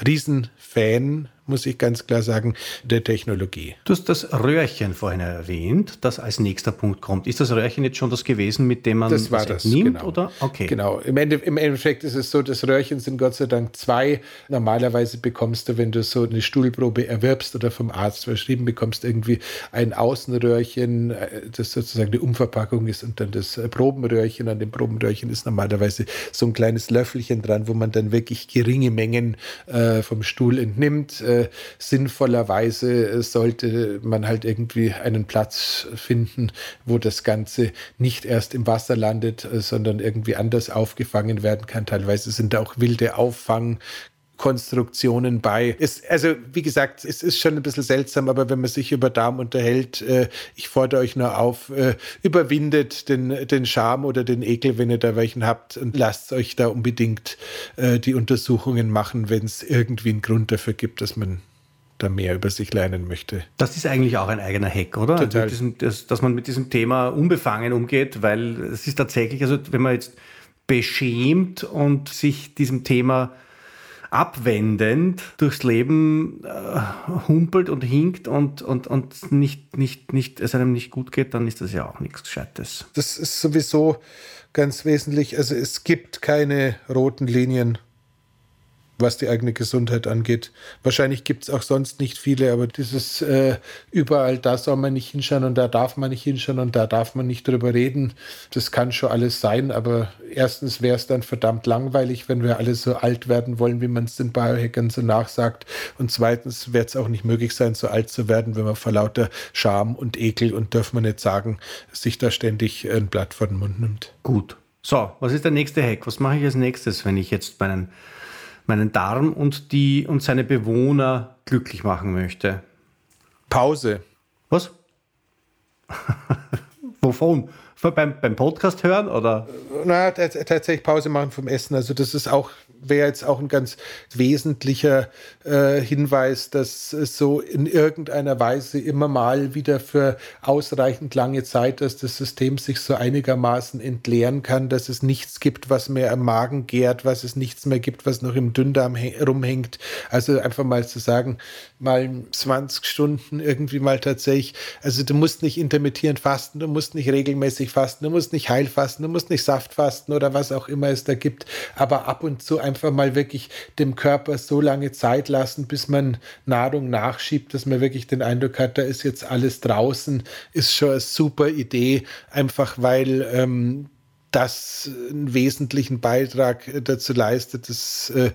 Riesenfan muss ich ganz klar sagen, der Technologie. Du hast das Röhrchen vorhin erwähnt, das als nächster Punkt kommt. Ist das Röhrchen jetzt schon das gewesen, mit dem man das, war das nimmt? Genau. Oder? Okay. Genau. Im, Ende, Im Endeffekt ist es so, das Röhrchen sind Gott sei Dank zwei. Normalerweise bekommst du, wenn du so eine Stuhlprobe erwirbst oder vom Arzt verschrieben bekommst, irgendwie ein Außenröhrchen, äh, das sozusagen die Umverpackung ist und dann das Probenröhrchen. An dem Probenröhrchen ist normalerweise so ein kleines Löffelchen dran, wo man dann wirklich geringe Mengen äh, vom Stuhl entnimmt. Äh, sinnvollerweise sollte man halt irgendwie einen Platz finden, wo das Ganze nicht erst im Wasser landet, sondern irgendwie anders aufgefangen werden kann. Teilweise sind da auch wilde Auffang Konstruktionen bei. Es, also, wie gesagt, es ist schon ein bisschen seltsam, aber wenn man sich über Darm unterhält, äh, ich fordere euch nur auf, äh, überwindet den, den Charme oder den Ekel, wenn ihr da welchen habt und lasst euch da unbedingt äh, die Untersuchungen machen, wenn es irgendwie einen Grund dafür gibt, dass man da mehr über sich lernen möchte. Das ist eigentlich auch ein eigener Hack, oder? Total. Also diesem, das, dass man mit diesem Thema unbefangen umgeht, weil es ist tatsächlich, also wenn man jetzt beschämt und sich diesem Thema abwendend durchs Leben äh, humpelt und hinkt und, und, und nicht, nicht, nicht, es einem nicht gut geht, dann ist das ja auch nichts Gescheites. Das ist sowieso ganz wesentlich. Also es gibt keine roten Linien was die eigene Gesundheit angeht. Wahrscheinlich gibt es auch sonst nicht viele, aber dieses äh, überall, da soll man nicht hinschauen und da darf man nicht hinschauen und da darf man nicht drüber reden, das kann schon alles sein, aber erstens wäre es dann verdammt langweilig, wenn wir alle so alt werden wollen, wie man es den Biohackern so nachsagt und zweitens wird es auch nicht möglich sein, so alt zu werden, wenn man vor lauter Scham und Ekel und darf man nicht sagen, sich da ständig ein Blatt vor den Mund nimmt. Gut. So, was ist der nächste Hack? Was mache ich als nächstes, wenn ich jetzt meinen meinen Darm und, die, und seine Bewohner glücklich machen möchte. Pause. Was? Wovon? Beim, beim Podcast hören oder? Na, tatsächlich Pause machen vom Essen. Also das ist auch wäre jetzt auch ein ganz wesentlicher äh, Hinweis, dass es so in irgendeiner Weise immer mal wieder für ausreichend lange Zeit, dass das System sich so einigermaßen entleeren kann, dass es nichts gibt, was mehr am Magen gärt, was es nichts mehr gibt, was noch im Dünndarm rumhängt. Also einfach mal zu sagen, mal 20 Stunden irgendwie mal tatsächlich. Also du musst nicht intermittierend fasten, du musst nicht regelmäßig fasten, du musst nicht heilfasten, du musst nicht Saft fasten oder was auch immer es da gibt, aber ab und zu einfach mal wirklich dem Körper so lange Zeit lassen, bis man Nahrung nachschiebt, dass man wirklich den Eindruck hat, da ist jetzt alles draußen, ist schon eine super Idee, einfach weil ähm, das einen wesentlichen Beitrag dazu leistet, dass äh,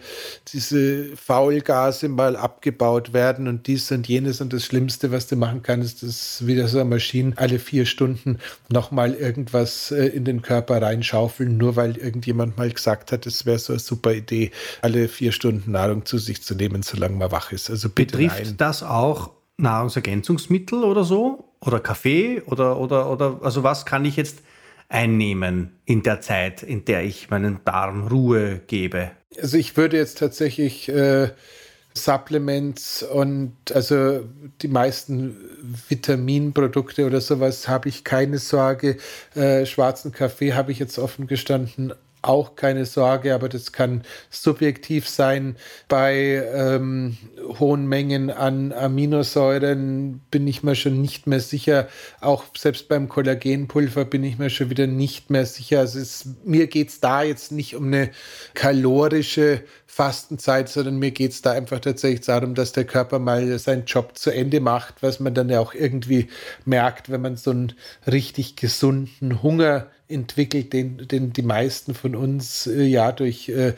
diese Faulgase mal abgebaut werden und dies und jenes. Und das Schlimmste, was du machen kannst, ist wieder so eine Maschine alle vier Stunden nochmal irgendwas äh, in den Körper reinschaufeln, nur weil irgendjemand mal gesagt hat, es wäre so eine super Idee, alle vier Stunden Nahrung zu sich zu nehmen, solange man wach ist. Also bitte Betrifft rein. das auch Nahrungsergänzungsmittel oder so? Oder Kaffee? Oder, oder, oder, also was kann ich jetzt einnehmen in der Zeit, in der ich meinen Darm Ruhe gebe? Also ich würde jetzt tatsächlich äh, Supplements und also die meisten Vitaminprodukte oder sowas habe ich keine Sorge. Äh, schwarzen Kaffee habe ich jetzt offen gestanden auch keine Sorge, aber das kann subjektiv sein. Bei ähm, hohen Mengen an Aminosäuren bin ich mir schon nicht mehr sicher. Auch selbst beim Kollagenpulver bin ich mir schon wieder nicht mehr sicher. Also es, mir geht es da jetzt nicht um eine kalorische Fastenzeit, sondern mir geht es da einfach tatsächlich darum, dass der Körper mal seinen Job zu Ende macht, was man dann ja auch irgendwie merkt, wenn man so einen richtig gesunden Hunger entwickelt, den, den die meisten von uns äh, ja durch äh,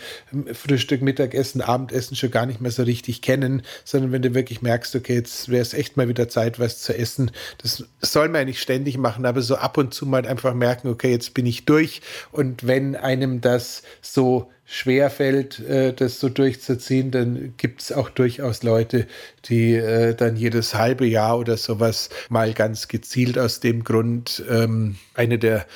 Frühstück, Mittagessen, Abendessen schon gar nicht mehr so richtig kennen, sondern wenn du wirklich merkst, okay, jetzt wäre es echt mal wieder Zeit, was zu essen. Das soll man ja nicht ständig machen, aber so ab und zu mal einfach merken, okay, jetzt bin ich durch. Und wenn einem das so schwer fällt, äh, das so durchzuziehen, dann gibt es auch durchaus Leute, die äh, dann jedes halbe Jahr oder sowas mal ganz gezielt aus dem Grund ähm, eine der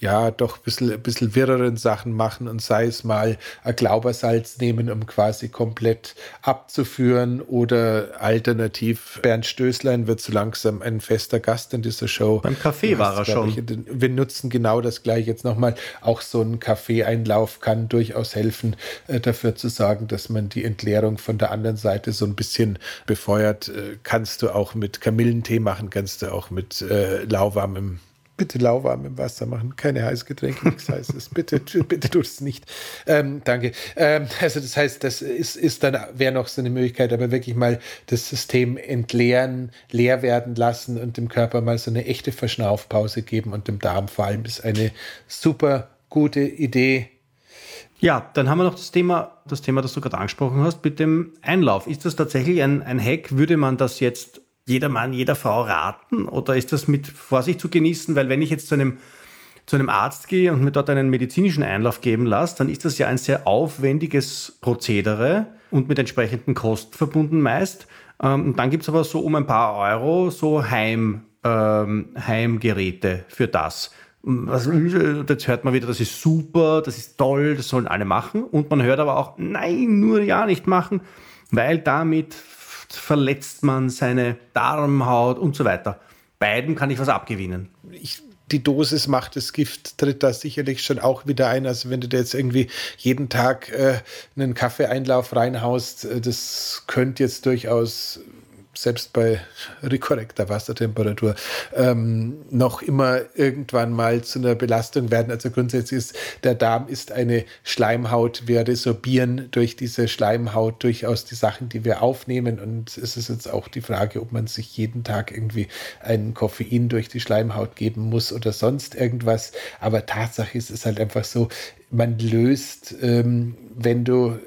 ja, doch ein bisschen, ein bisschen wirreren Sachen machen und sei es mal ein Glaubersalz nehmen, um quasi komplett abzuführen oder alternativ Bernd Stößlein wird so langsam ein fester Gast in dieser Show. Beim Kaffee war er schon. Ich, wir nutzen genau das gleiche jetzt nochmal. Auch so ein Kaffeeeinlauf kann durchaus helfen, äh, dafür zu sorgen, dass man die Entleerung von der anderen Seite so ein bisschen befeuert. Äh, kannst du auch mit Kamillentee machen, kannst du auch mit äh, lauwarmem bitte lauwarm im Wasser machen, keine Heißgetränke, nichts Heißes. Bitte, bitte tut es nicht. Ähm, danke. Ähm, also das heißt, das ist, ist dann, wäre noch so eine Möglichkeit, aber wirklich mal das System entleeren, leer werden lassen und dem Körper mal so eine echte Verschnaufpause geben und dem Darm vor allem ist eine super gute Idee. Ja, dann haben wir noch das Thema, das Thema, das du gerade angesprochen hast, mit dem Einlauf. Ist das tatsächlich ein, ein Hack? Würde man das jetzt jeder Mann, jeder Frau raten? Oder ist das mit Vorsicht zu genießen? Weil wenn ich jetzt zu einem, zu einem Arzt gehe und mir dort einen medizinischen Einlauf geben lasse, dann ist das ja ein sehr aufwendiges Prozedere und mit entsprechenden Kosten verbunden meist. Ähm, und dann gibt es aber so um ein paar Euro so Heim, ähm, Heimgeräte für das. Also, jetzt hört man wieder, das ist super, das ist toll, das sollen alle machen. Und man hört aber auch, nein, nur ja nicht machen, weil damit verletzt man seine Darmhaut und so weiter. Beiden kann ich was abgewinnen. Ich die Dosis macht das Gift, tritt da sicherlich schon auch wieder ein. Also wenn du dir jetzt irgendwie jeden Tag äh, einen Kaffeeeinlauf reinhaust, äh, das könnte jetzt durchaus selbst bei korrekter Wassertemperatur ähm, noch immer irgendwann mal zu einer Belastung werden. Also grundsätzlich ist der Darm ist eine Schleimhaut. Wir resorbieren durch diese Schleimhaut durchaus die Sachen, die wir aufnehmen. Und es ist jetzt auch die Frage, ob man sich jeden Tag irgendwie ein Koffein durch die Schleimhaut geben muss oder sonst irgendwas. Aber Tatsache ist es halt einfach so, man löst, ähm, wenn du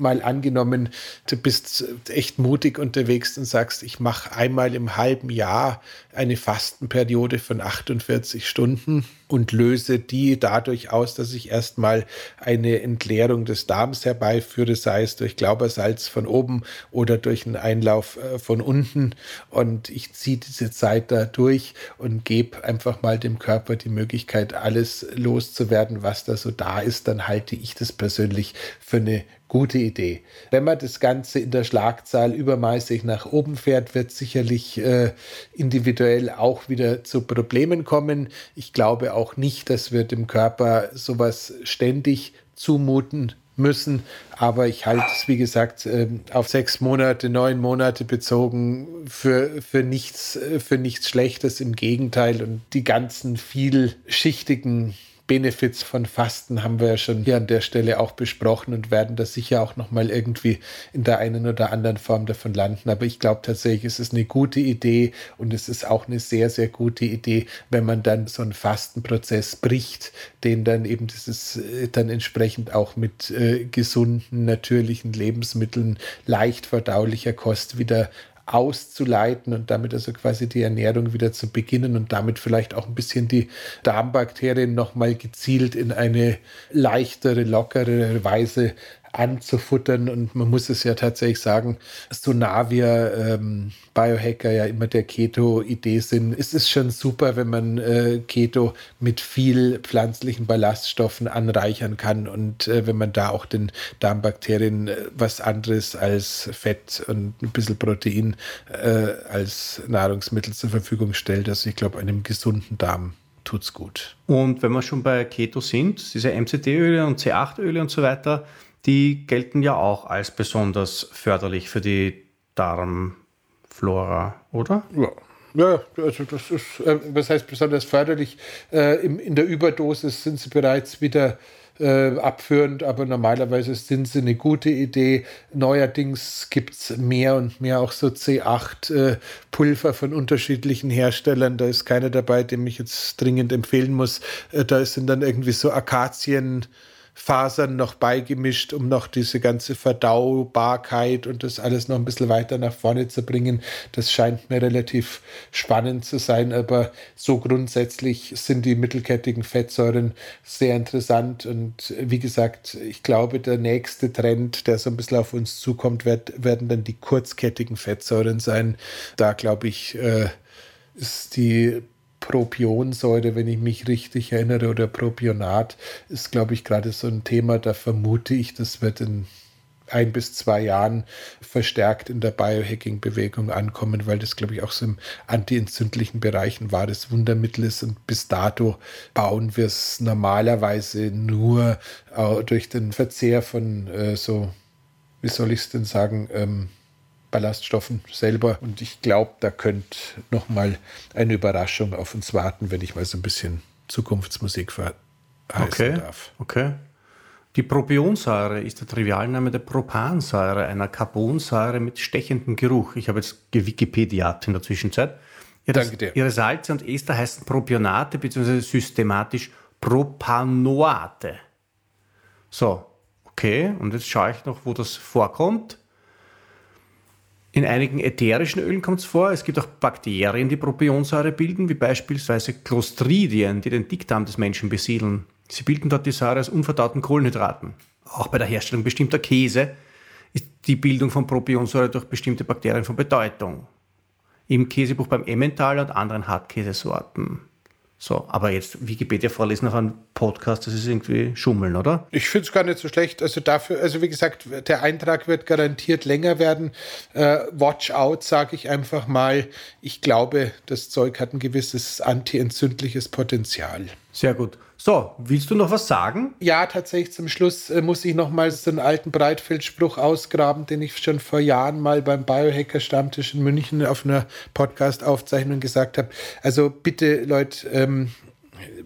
mal angenommen, du bist echt mutig unterwegs und sagst, ich mache einmal im halben Jahr eine Fastenperiode von 48 Stunden und löse die dadurch aus, dass ich erstmal eine Entleerung des Darms herbeiführe, sei es durch Glaubersalz von oben oder durch einen Einlauf äh, von unten. Und ich ziehe diese Zeit da durch und gebe einfach mal dem Körper die Möglichkeit, alles loszuwerden, was da so da ist. Dann halte ich das persönlich für eine gute Idee. Wenn man das Ganze in der Schlagzahl übermäßig nach oben fährt, wird sicherlich äh, individuell auch wieder zu Problemen kommen. Ich glaube auch nicht, dass wir dem Körper sowas ständig zumuten müssen. Aber ich halte es, wie gesagt, ähm, auf sechs Monate, neun Monate bezogen für, für, nichts, äh, für nichts Schlechtes. Im Gegenteil. Und die ganzen vielschichtigen Benefits von Fasten haben wir ja schon hier an der Stelle auch besprochen und werden da sicher auch nochmal irgendwie in der einen oder anderen Form davon landen. Aber ich glaube tatsächlich, es ist eine gute Idee und es ist auch eine sehr, sehr gute Idee, wenn man dann so einen Fastenprozess bricht, den dann eben dieses äh, dann entsprechend auch mit äh, gesunden, natürlichen Lebensmitteln, leicht verdaulicher Kost wieder auszuleiten und damit also quasi die Ernährung wieder zu beginnen und damit vielleicht auch ein bisschen die Darmbakterien nochmal gezielt in eine leichtere, lockere Weise anzufuttern. Und man muss es ja tatsächlich sagen, so nah wir ähm, Biohacker ja immer der Keto-Idee sind, es ist schon super, wenn man äh, Keto mit viel pflanzlichen Ballaststoffen anreichern kann und äh, wenn man da auch den Darmbakterien äh, was anderes als Fett und ein bisschen Protein äh, als Nahrungsmittel zur Verfügung stellt. Also ich glaube, einem gesunden Darm tut's gut. Und wenn wir schon bei Keto sind, diese MCT-Öle und C8-Öle und so weiter, die gelten ja auch als besonders förderlich für die Darmflora, oder? Ja. Ja, also das ist, äh, was heißt besonders förderlich? Äh, im, in der Überdosis sind sie bereits wieder äh, abführend, aber normalerweise sind sie eine gute Idee. Neuerdings gibt es mehr und mehr auch so C8-Pulver äh, von unterschiedlichen Herstellern. Da ist keiner dabei, dem ich jetzt dringend empfehlen muss. Äh, da sind dann irgendwie so Akazien. Fasern noch beigemischt, um noch diese ganze Verdaubarkeit und das alles noch ein bisschen weiter nach vorne zu bringen. Das scheint mir relativ spannend zu sein, aber so grundsätzlich sind die mittelkettigen Fettsäuren sehr interessant und wie gesagt, ich glaube, der nächste Trend, der so ein bisschen auf uns zukommt, wird, werden dann die kurzkettigen Fettsäuren sein. Da glaube ich, äh, ist die Propionsäure, wenn ich mich richtig erinnere, oder Propionat, ist, glaube ich, gerade so ein Thema, da vermute ich, das wird in ein bis zwei Jahren verstärkt in der Biohacking-Bewegung ankommen, weil das, glaube ich, auch so im antientzündlichen Bereich ein wahres Wundermittel ist. Und bis dato bauen wir es normalerweise nur äh, durch den Verzehr von äh, so, wie soll ich es denn sagen, ähm, Ballaststoffen selber. Und ich glaube, da könnte noch mal eine Überraschung auf uns warten, wenn ich mal so ein bisschen Zukunftsmusik verheißen okay. darf. Okay. Die Propionsäure ist der Trivialname der Propansäure, einer Carbonsäure mit stechendem Geruch. Ich habe jetzt gewikipediat in der Zwischenzeit. Ihre, Danke dir. Ihre Salze und Ester heißen Propionate bzw. systematisch Propanoate. So, okay, und jetzt schaue ich noch, wo das vorkommt. In einigen ätherischen Ölen kommt es vor. Es gibt auch Bakterien, die Propionsäure bilden, wie beispielsweise Clostridien, die den Dickdarm des Menschen besiedeln. Sie bilden dort die Säure aus unverdauten Kohlenhydraten. Auch bei der Herstellung bestimmter Käse ist die Bildung von Propionsäure durch bestimmte Bakterien von Bedeutung. Im Käsebuch beim Emmentaler und anderen Hartkäsesorten. So, aber jetzt Wikipedia vorlesen auf einem Podcast, das ist irgendwie Schummeln, oder? Ich finde es gar nicht so schlecht. Also dafür, also wie gesagt, der Eintrag wird garantiert länger werden. Äh, watch out, sage ich einfach mal. Ich glaube, das Zeug hat ein gewisses antientzündliches Potenzial. Sehr gut. So, willst du noch was sagen? Ja, tatsächlich zum Schluss äh, muss ich noch mal so einen alten Breitfeldspruch ausgraben, den ich schon vor Jahren mal beim Biohacker Stammtisch in München auf einer Podcast-Aufzeichnung gesagt habe. Also bitte, Leute, ähm,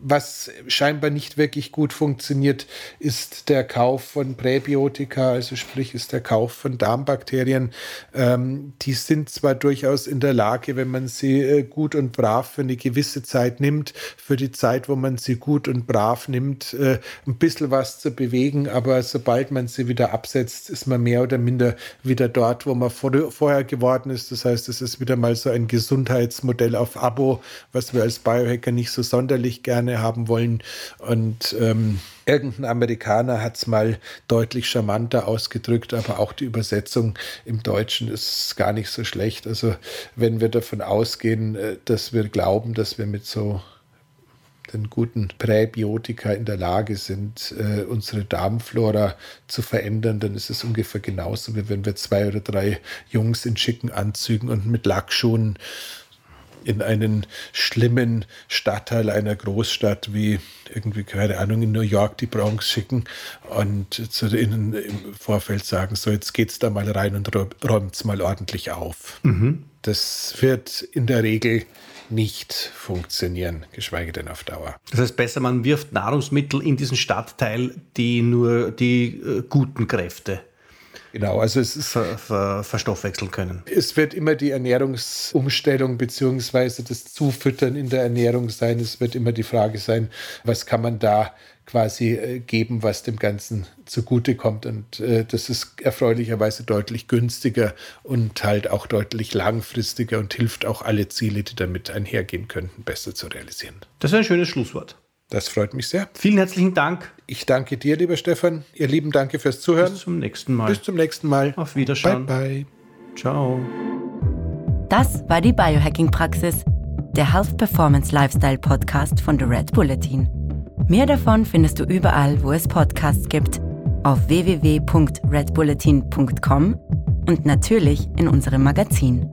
was scheinbar nicht wirklich gut funktioniert, ist der Kauf von Präbiotika, also sprich ist der Kauf von Darmbakterien. Ähm, die sind zwar durchaus in der Lage, wenn man sie äh, gut und brav für eine gewisse Zeit nimmt, für die Zeit, wo man sie gut und brav nimmt, äh, ein bisschen was zu bewegen, aber sobald man sie wieder absetzt, ist man mehr oder minder wieder dort, wo man vor, vorher geworden ist. Das heißt, es ist wieder mal so ein Gesundheitsmodell auf Abo, was wir als Biohacker nicht so sonderlich gerne gerne haben wollen. Und ähm, irgendein Amerikaner hat es mal deutlich charmanter ausgedrückt, aber auch die Übersetzung im Deutschen ist gar nicht so schlecht. Also wenn wir davon ausgehen, äh, dass wir glauben, dass wir mit so den guten Präbiotika in der Lage sind, äh, unsere Darmflora zu verändern, dann ist es ungefähr genauso, wie wenn wir zwei oder drei Jungs in schicken Anzügen und mit Lackschuhen in einen schlimmen Stadtteil einer Großstadt wie irgendwie, keine Ahnung, in New York die Bronx schicken und zu ihnen im Vorfeld sagen, so jetzt geht's da mal rein und räumt's mal ordentlich auf. Mhm. Das wird in der Regel nicht funktionieren, geschweige denn auf Dauer. Das heißt, besser man wirft Nahrungsmittel in diesen Stadtteil, die nur die äh, guten Kräfte Genau, also es ist ver, ver, verstoffwechseln können. Es wird immer die Ernährungsumstellung beziehungsweise das Zufüttern in der Ernährung sein. Es wird immer die Frage sein, was kann man da quasi äh, geben, was dem Ganzen zugutekommt. Und äh, das ist erfreulicherweise deutlich günstiger und halt auch deutlich langfristiger und hilft auch alle Ziele, die damit einhergehen könnten, besser zu realisieren. Das ist ein schönes Schlusswort. Das freut mich sehr. Vielen herzlichen Dank. Ich danke dir, lieber Stefan. Ihr Lieben, danke fürs Zuhören. Bis zum nächsten Mal. Bis zum nächsten Mal. Auf Wiederschauen. Bye, bye. Ciao. Das war die Biohacking-Praxis, der Health Performance Lifestyle Podcast von The Red Bulletin. Mehr davon findest du überall, wo es Podcasts gibt, auf www.redbulletin.com und natürlich in unserem Magazin.